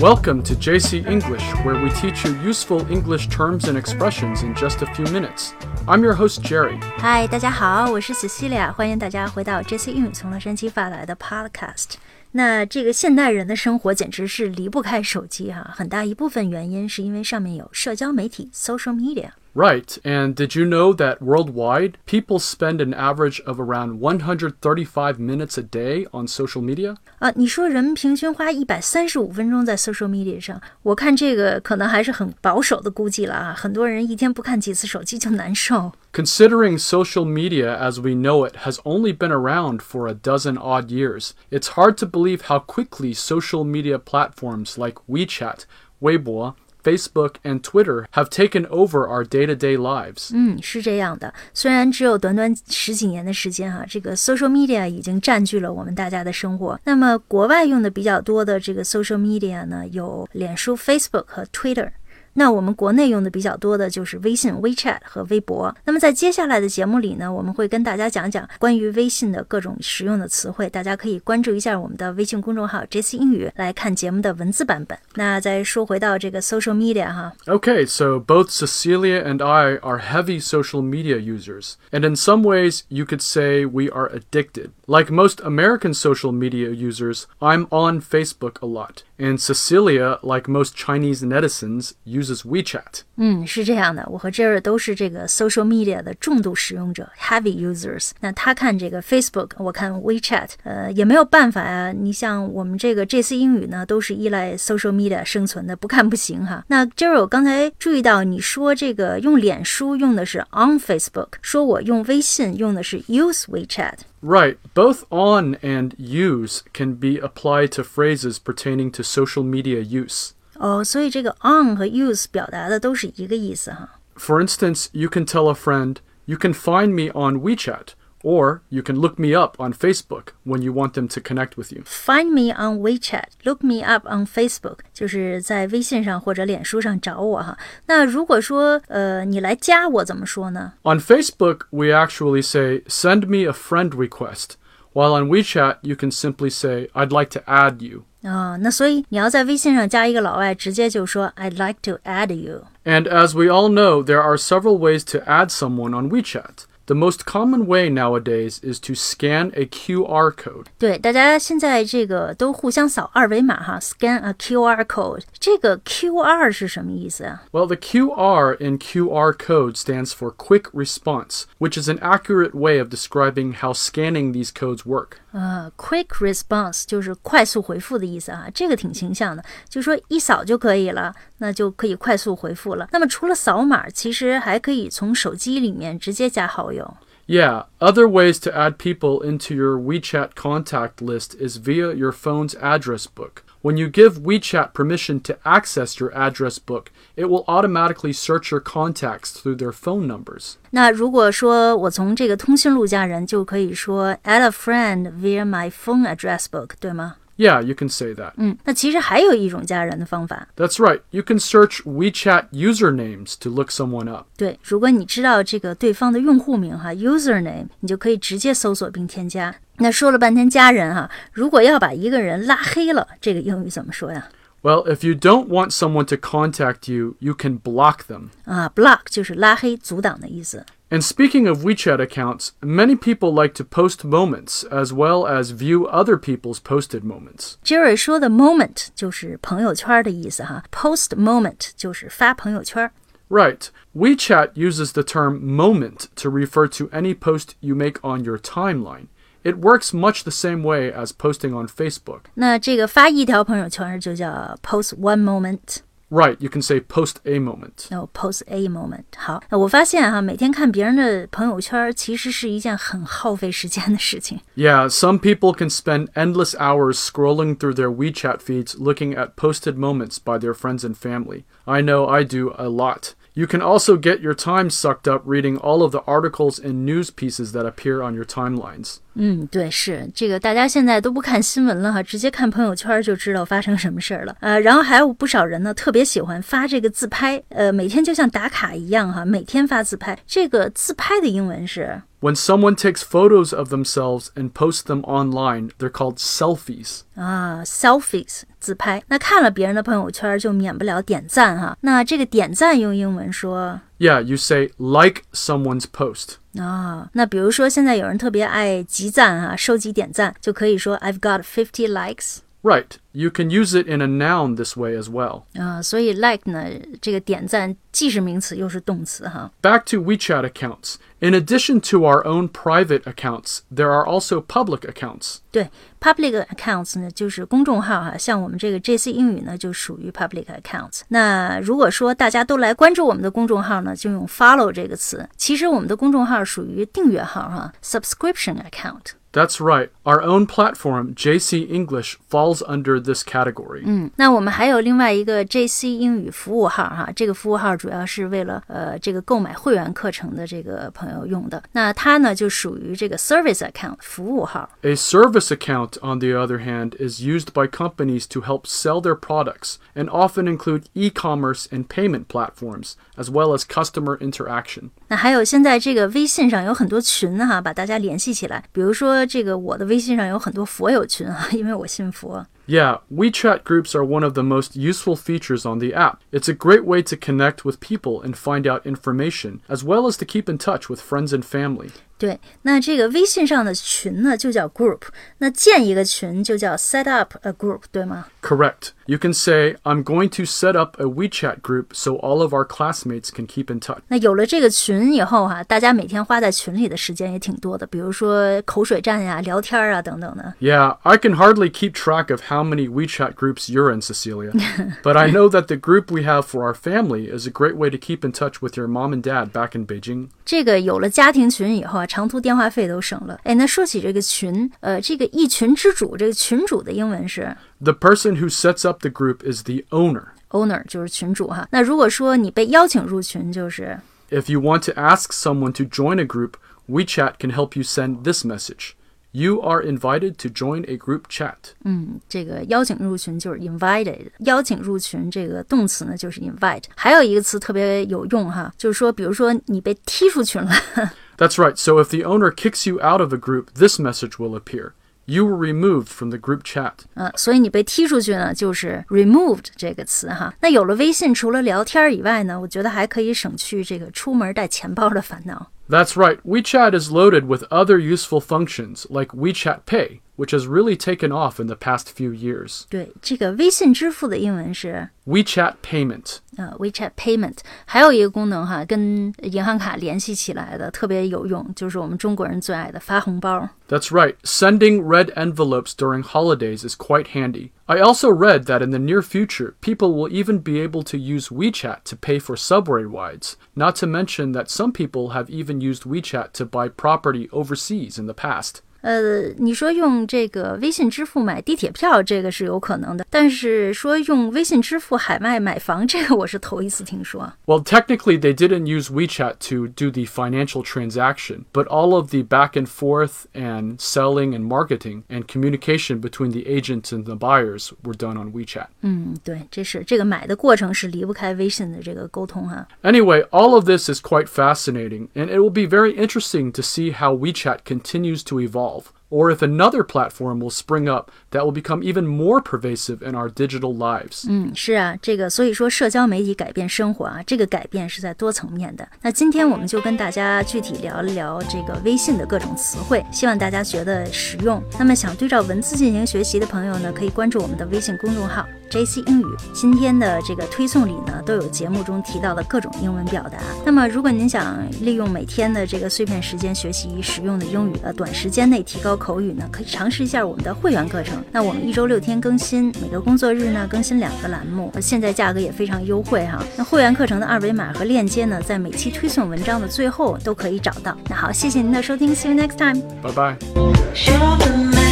Welcome to JC English, where we teach you useful English terms and expressions in just a few minutes. I'm your host, Jerry. 嗨，大家好，我是 Cecilia，欢迎大家回到这次英语从洛杉矶发来的 Podcast。那这个现代人的生活简直是离不开手机哈、很大一部分原因是因为上面有社交媒体 （social media）。 Right, and did you know that worldwide, people spend an average of around 135 minutes a day on social media? 啊，你说人们平均花一百三十五分钟在 social media 上，我看这个可能还是很保守的估计了啊。很多人一天不看几次手机就难受。 Considering social media as we know it has only been around for a dozen odd years, it's hard to believe how quickly social media platforms like WeChat, Weibo, Facebook, and Twitter have taken over our day to day lives. 嗯，是这样的。虽然只有短短十几年的时间哈、这个 social media 已经占据了我们大家的生活。那么国外用的比较多的这个 social media 呢，有脸书 （Facebook） 和 Twitter。 那我们国内用的比较多的就是微信 （WeChat） 和微博。那么在接下来的节目里呢，我们会跟大家讲讲关于微信的各种实用的词汇，大家可以关注一下我们的微信公众号 “JC 英语”来看节目的文字版本。那再说回到这个 social media 哈， Okay, so both Cecilia and I are heavy social media users, and in some ways, you could say we are addicted. Like most American social media users, I'm on Facebook a lot, and Cecilia, like most Chinese netizens, uses WeChat. 嗯，是这样的，我和 Jerry 都是这个 social media 的重度使用者 （heavy users）。那他看这个 Facebook，我看 WeChat，呃，也没有办法呀。你像我们这个 JC 英语呢，都是依赖 social media 生存的，不看不行哈。那 Jerry，我刚才注意到你说这个用脸书用的是 on Facebook，说我用微信用的是 use WeChat。 Right, both on and use can be applied to phrases pertaining to social media use. 哦，所以这个 on 和 use 表达的都是一个意思哈。 For instance, you can tell a friend, You can find me on WeChat, or you can look me up on Facebook when you want them to connect with you. Find me on WeChat, look me up on Facebook，就是在微信上或者脸书上找我哈。那如果说呃你来加我怎么说呢？ On Facebook, we actually say, Send me a friend request, while on WeChat, you can simply say, I'd like to add you. 啊、那所以你要在微信上加一个老外，直接就说 I'd like to add you。 And as we all know, there are several ways to add someone on WeChat. The most common way nowadays is to scan a QR code. 对，大家现在这个都互相扫二维码哈，scan a QR code。这个 QR 是什么意思啊？ Well, the QR in QR code stands for Quick Response, which is an accurate way of describing how scanning these codes work. 呃，quick response 就是快速回复的意思啊，这个挺形象的，就说一扫就可以了， 那就可以快速回复了。那么除了扫码，其实还可以从手机里面直接加好友。 Yeah, other ways to add people into your WeChat contact list is via your phone's address book. When you give WeChat permission to access your address book, it will automatically search your contacts through their phone numbers. 那如果说我从这个通讯录加人，就可以说 add a friend via my phone address book，对吗？ Yeah, you can say that. 嗯，那其实还有一种加人的方法， That's right. You can search WeChat usernames to look someone up. 对，如果你知道这个对方的用户名哈 username，你就可以直接搜索并添加。那说了半天加人哈，如果要把一个人拉黑了，这个英语怎么说呀？ Well, if you don't want someone to contact you, you can block them. 啊，block 就是拉黑、阻挡的意思。 And speaking of WeChat accounts, many people like to post moments as well as view other people's posted moments. Jerry 说的 moment 就是朋友圈的意思哈，post moment 就是发朋友圈。 Right. WeChat uses the term moment to refer to any post you make on your timeline. It works much the same way as posting on Facebook. 那这个发一条朋友圈就叫 post one moment。 Right, you can say post a moment. no post a moment。好，那我发现哈、每天看别人的朋友圈，其实是一件很耗费时间的事情。 Yeah, some people can spend endless hours scrolling through their WeChat feeds looking at posted moments by their friends and family. I know I do a lot. You can also get your time sucked up reading all of the articles and news pieces that appear on your timelines. 嗯，对，是这个，大家现在都不看新闻了哈，直接看朋友圈就知道发生什么事儿了。呃，然后还有不少人呢，特别喜欢发这个自拍，呃，每天就像打卡一样哈，每天发自拍。这个自拍的英文是 When someone takes photos of themselves and posts them online, they're called selfies. 啊，selfies 自拍。那看了别人的朋友圈，就免不了点赞哈。那这个点赞用英文说 Yeah, you say like someone's post. 啊，那比如说现在有人特别爱集赞啊，收集点赞，就可以说 I've got fifty likes。Right. You can use it in a noun this way as well. 啊，所以 like 呢，这个点赞既是名词又是动词哈。 Back to WeChat accounts. In addition to our own private accounts, there are also public accounts. 对，public accounts 呢就是公众号哈，像我们这个 JC 英语呢就属于 public accounts。那如果说大家都来关注我们的公众号呢，就用 follow 这个词。其实我们的公众号属于订阅号哈，subscription account。 That's right. Our own platform, JC English, falls under this category. 嗯，那我们还有另外一个 JC 英语服务号哈，这个服务号主要是为了呃这个购买会员课程的这个朋友用的。那它呢就属于这个 service account 服务号。 A service account, on the other hand, is used by companies to help sell their products and often include e commerce and payment platforms, as well as customer interaction. 那还有现在这个微信上有很多群哈，把大家联系起来。比如说 这个我的微信上有很多佛友群啊，因为我信佛。 Yeah, WeChat groups are one of the most useful features on the app. It's a great way to connect with people and find out information, as well as to keep in touch with friends and family. 对，那这个微信上的群呢就叫 group，那建一个群就叫 set up a group，对吗？ Correct. You can say, I'm going to set up a WeChat group so all of our classmates can keep in touch. 那有了这个群以后哈、大家每天花在群里的时间也挺多的，比如说口水战呀、聊天啊等等的。 Yeah, I can hardly keep track of how many WeChat groups you're in, Cecilia. but I know that the group we have for our family is a great way to keep in touch with your mom and dad back in Beijing. 这个有了家庭群以后啊，长途电话费都省了。哎，那说起这个群，呃，这个一群之主，这个群主的英文是 The person who sets up the group is the owner. owner，就是群主哈。那如果说你被邀请入群，就是 If you want to ask someone to join a group, WeChat can help you send this message. You are invited to join a group chat. 嗯，这个邀请入群就是 invited，邀请入群这个动词呢就是 invite。还有一个词特别有用哈，就是说，比如说你被踢出群了。 That's right. So if the owner kicks you out of a group, this message will appear. You were removed from the group chat. 呃，所以你被踢出去呢，就是 removed 这个词哈。那有了微信，除了聊天以外呢，我觉得还可以省去这个出门带钱包的烦恼。 That's right. WeChat is loaded with other useful functions like WeChat Pay, which has really taken off in the past few years. 对，这个微信支付的英文是 WeChat Payment. 呃 WeChat Payment，还有一个功能哈，跟银行卡联系起来的特别有用，就是我们中国人最爱的发红包。 That's right. Sending red envelopes during holidays is quite handy. I also read that in the near future, people will even be able to use WeChat to pay for subway rides. Not to mention that some people have even used WeChat to buy property overseas in the past. 呃，你说用这个微信支付买地铁票，这个是有可能的，但是说用微信支付海外买房，这个我是头一次听说。 Well, technically, they didn't use WeChat to do the financial transaction, but all of the back and forth and selling and marketing and communication between the agents and the buyers were done on WeChat. 嗯，对，这是这个买的过程是离不开微信的这个沟通哈、 Anyway, all of this is quite fascinating, and it will be very interesting to see how WeChat continues to evolve, 12 or if another platform will spring up that will become even more pervasive in our digital lives. 嗯，是啊，这个所以说社交媒体改变生活啊，这个改变是在多层面的。那今天我们就跟大家具体聊一聊这个微信的各种词汇，希望大家觉得实用。那么想对照文字进行学习的朋友呢，可以关注我们的微信公众号 JC 英语。今天的这个推送里呢，都有节目中提到的各种英文表达。那么如果您想利用每天的这个碎片时间学习实用的英语，呃，短时间内提高 口语呢，可以尝试一下我们的会员课程。那我们一周六天更新，每个工作日呢更新两个栏目，呃现在价格也非常优惠哈。那会员课程的二维码和链接呢，在每期推送文章的最后都可以找到。那好，谢谢您的收听，See you next time。Bye bye. Show the